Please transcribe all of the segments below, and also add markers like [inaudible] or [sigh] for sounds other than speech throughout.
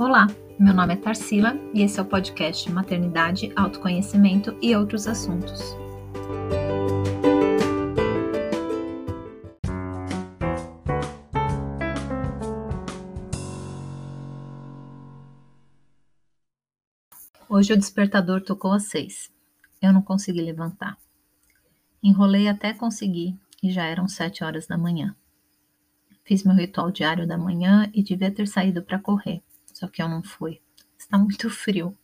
Olá, meu nome é Tarsila e esse é o podcast Maternidade, Autoconhecimento e outros assuntos. Hoje o despertador tocou às seis. Eu não consegui levantar. Enrolei até conseguir e já eram sete horas da manhã. Fiz meu ritual diário da manhã e devia ter saído para correr só que eu não fui. Está muito frio.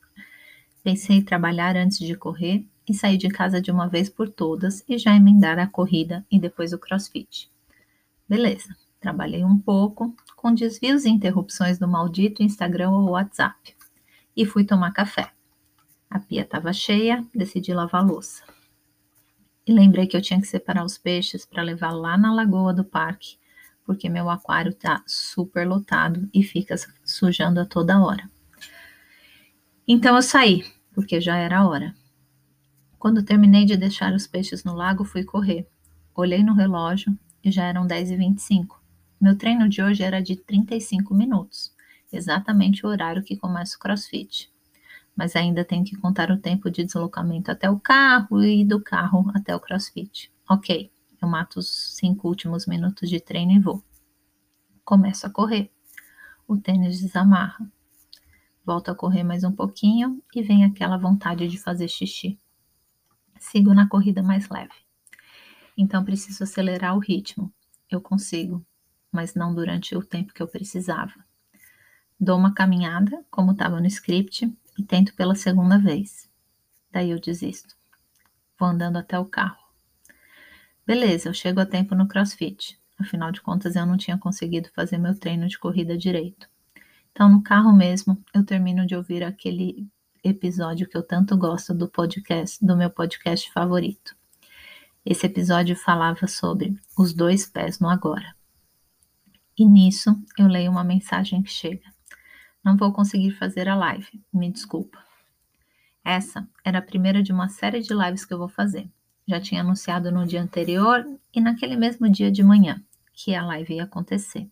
Pensei em trabalhar antes de correr e sair de casa de uma vez por todas e já emendar a corrida e depois o crossfit. Beleza, trabalhei um pouco, com desvios e interrupções do maldito Instagram ou WhatsApp, e fui tomar café. A pia estava cheia, decidi lavar a louça. E lembrei que eu tinha que separar os peixes para levar lá na lagoa do parque porque meu aquário tá super lotado e fica sujando a toda hora. Então eu saí, porque já era a hora. Quando terminei de deixar os peixes no lago, fui correr. Olhei no relógio e já eram 10h25. Meu treino de hoje era de 35 minutos, exatamente o horário que começa o crossfit. Mas ainda tenho que contar o tempo de deslocamento até o carro e do carro até o crossfit. Ok, eu mato os cinco últimos minutos de treino e vou. Começo a correr. O tênis desamarra. Volto a correr mais um pouquinho e vem aquela vontade de fazer xixi. Sigo na corrida mais leve. Então preciso acelerar o ritmo. Eu consigo, mas não durante o tempo que eu precisava. Dou uma caminhada, como estava no script, e tento pela segunda vez. Daí eu desisto. Vou andando até o carro. Beleza, eu chego a tempo no crossfit. Afinal de contas, eu não tinha conseguido fazer meu treino de corrida direito. Então, no carro mesmo, eu termino de ouvir aquele episódio que eu tanto gosto do podcast, do meu podcast favorito. Esse episódio falava sobre os dois pés no agora. E nisso, eu leio uma mensagem que chega. Não vou conseguir fazer a live, me desculpa. Essa era a primeira de uma série de lives que eu vou fazer já tinha anunciado no dia anterior e naquele mesmo dia de manhã que a live ia acontecer.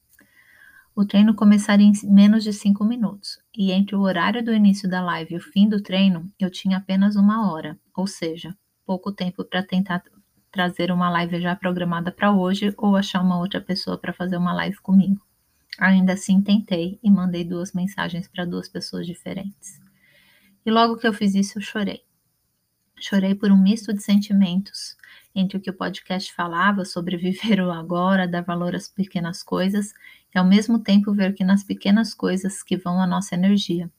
O treino começaria em menos de cinco minutos, e entre o horário do início da live e o fim do treino, eu tinha apenas uma hora, ou seja, pouco tempo para tentar trazer uma live já programada para hoje ou achar uma outra pessoa para fazer uma live comigo. Ainda assim, tentei e mandei duas mensagens para duas pessoas diferentes. E logo que eu fiz isso, eu chorei. Chorei por um misto de sentimentos, entre o que o podcast falava sobre [laughs] viver o agora, dar valor às pequenas coisas, e ao mesmo tempo ver que nas pequenas coisas que vão a nossa energia.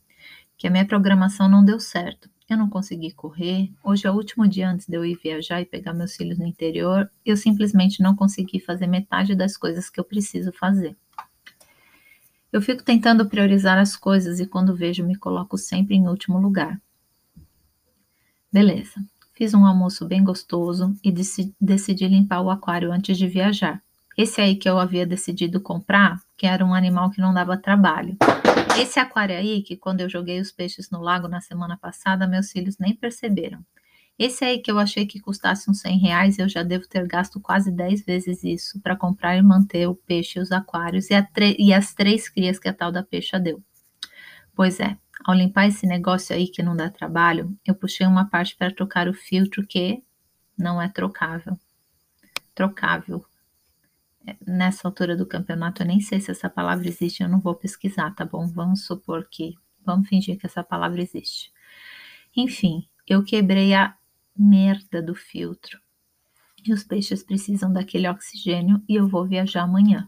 Que a minha programação não deu certo. Eu não consegui correr. Hoje é o último dia antes de eu ir viajar e pegar meus filhos no interior. Eu simplesmente não consegui fazer metade das coisas que eu preciso fazer. Eu fico tentando priorizar as coisas e quando vejo me coloco sempre em último lugar. Beleza. Fiz um almoço bem gostoso e decidi limpar o aquário antes de viajar. Esse aí que eu havia decidido comprar, que era um animal que não dava trabalho. Esse aquário aí, que quando eu joguei os peixes no lago na semana passada, meus filhos nem perceberam. Esse aí que eu achei que custasse uns 100 reais, eu já devo ter gasto quase 10 vezes isso para comprar e manter o peixe e os aquários e, e as três crias que a tal da peixa deu. Pois é, ao limpar esse negócio aí que não dá trabalho, eu puxei uma parte para trocar o filtro que não é trocável. Trocável. É, nessa altura do campeonato, eu nem sei se essa palavra existe, eu não vou pesquisar, tá bom? Vamos supor que. Vamos fingir que essa palavra existe. Enfim, eu quebrei a merda do filtro. E os peixes precisam daquele oxigênio e eu vou viajar amanhã.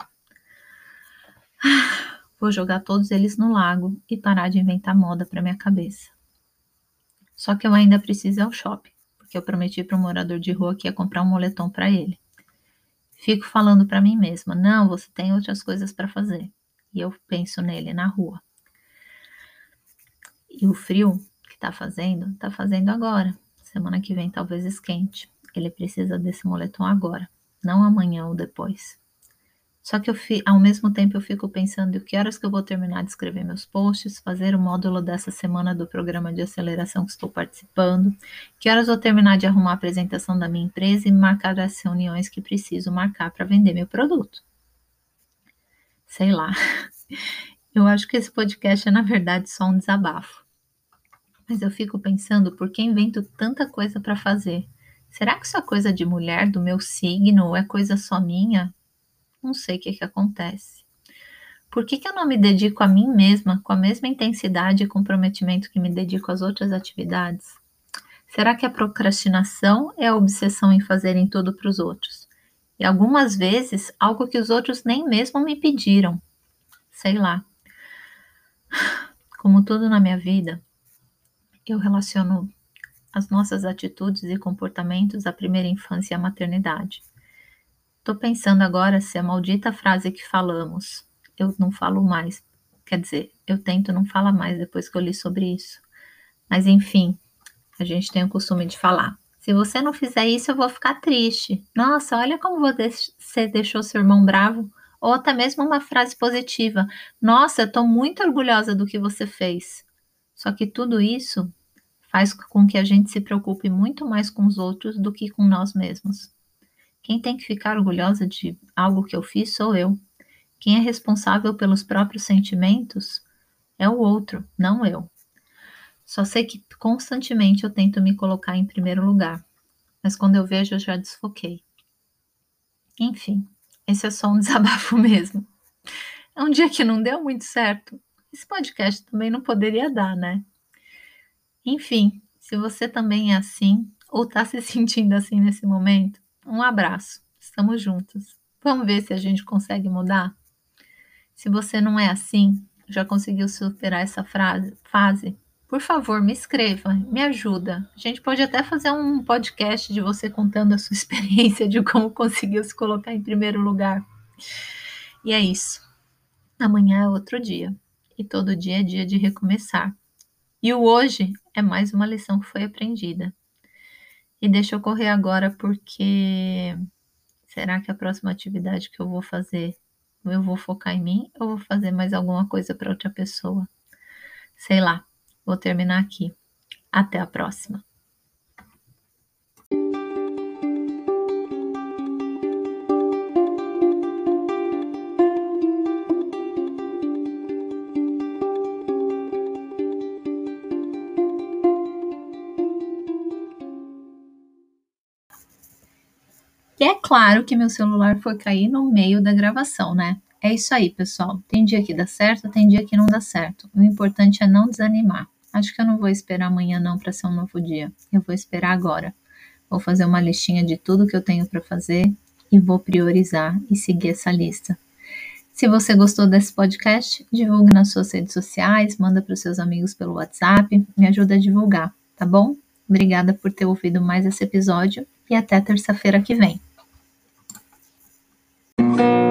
Ah, Vou jogar todos eles no lago e parar de inventar moda para minha cabeça. Só que eu ainda preciso ir ao shopping, porque eu prometi para um morador de rua que ia comprar um moletom para ele. Fico falando para mim mesma: não, você tem outras coisas para fazer. E eu penso nele na rua. E o frio que está fazendo, está fazendo agora. Semana que vem talvez esquente. Ele precisa desse moletom agora, não amanhã ou depois. Só que eu ao mesmo tempo eu fico pensando que horas que eu vou terminar de escrever meus posts, fazer o módulo dessa semana do programa de aceleração que estou participando, que horas vou terminar de arrumar a apresentação da minha empresa e marcar as reuniões que preciso marcar para vender meu produto. Sei lá. [laughs] Eu acho que esse podcast é, na verdade, só um desabafo. Mas eu fico pensando por que invento tanta coisa para fazer. Será que isso é coisa de mulher, do meu signo, ou é coisa só minha? Não sei o que, que acontece. Por que, que eu não me dedico a mim mesma com a mesma intensidade e comprometimento que me dedico às outras atividades? Será que a procrastinação é a obsessão em fazerem tudo para os outros? E algumas vezes algo que os outros nem mesmo me pediram. Sei lá. [sighs] Como tudo na minha vida, eu relaciono as nossas atitudes e comportamentos à primeira infância e à maternidade. Estou pensando agora se a maldita frase que falamos, eu não falo mais, quer dizer, eu tento não falar mais depois que eu li sobre isso. Mas enfim, a gente tem o costume de falar. Se você não fizer isso, eu vou ficar triste. Nossa, olha como você deixou seu irmão bravo. Ou até mesmo uma frase positiva. Nossa, eu estou muito orgulhosa do que você fez. Só que tudo isso faz com que a gente se preocupe muito mais com os outros do que com nós mesmos. Quem tem que ficar orgulhosa de algo que eu fiz sou eu. Quem é responsável pelos próprios sentimentos é o outro, não eu. Só sei que constantemente eu tento me colocar em primeiro lugar, mas quando eu vejo eu já desfoquei. Enfim, esse é só um [laughs] desabafo mesmo. É um dia que não deu muito certo. Esse podcast também não poderia dar, né? Enfim, se você também é assim ou está se [laughs] sentindo assim nesse momento, um abraço. Estamos juntos. Vamos ver se a gente consegue mudar? Se você não é assim, já conseguiu superar essa frase, fase, por favor, me escreva, me ajuda. A gente pode até fazer um podcast de você contando a sua [laughs] experiência de como conseguiu se colocar em primeiro lugar. E é isso. Amanhã é outro dia. E todo dia é dia de recomeçar. E o hoje é mais uma lição que foi aprendida. E deixa eu correr agora porque será que a próxima atividade que eu vou fazer eu vou focar em mim ou vou fazer mais alguma coisa para outra pessoa? Sei lá. Vou terminar aqui. Até a próxima. Claro que meu celular foi cair no meio da gravação, né? É isso aí, pessoal. Tem dia que dá certo, tem dia que não dá certo. O importante é não desanimar. Acho que eu não vou esperar amanhã não para ser um novo dia. Eu vou esperar agora. Vou fazer uma listinha de tudo que eu tenho para fazer e vou priorizar e seguir essa lista. Se você gostou desse podcast, divulgue nas suas redes sociais, manda para os seus amigos pelo WhatsApp, me ajuda a divulgar, tá bom? Obrigada por ter ouvido mais esse episódio e até terça-feira que vem. Thank you.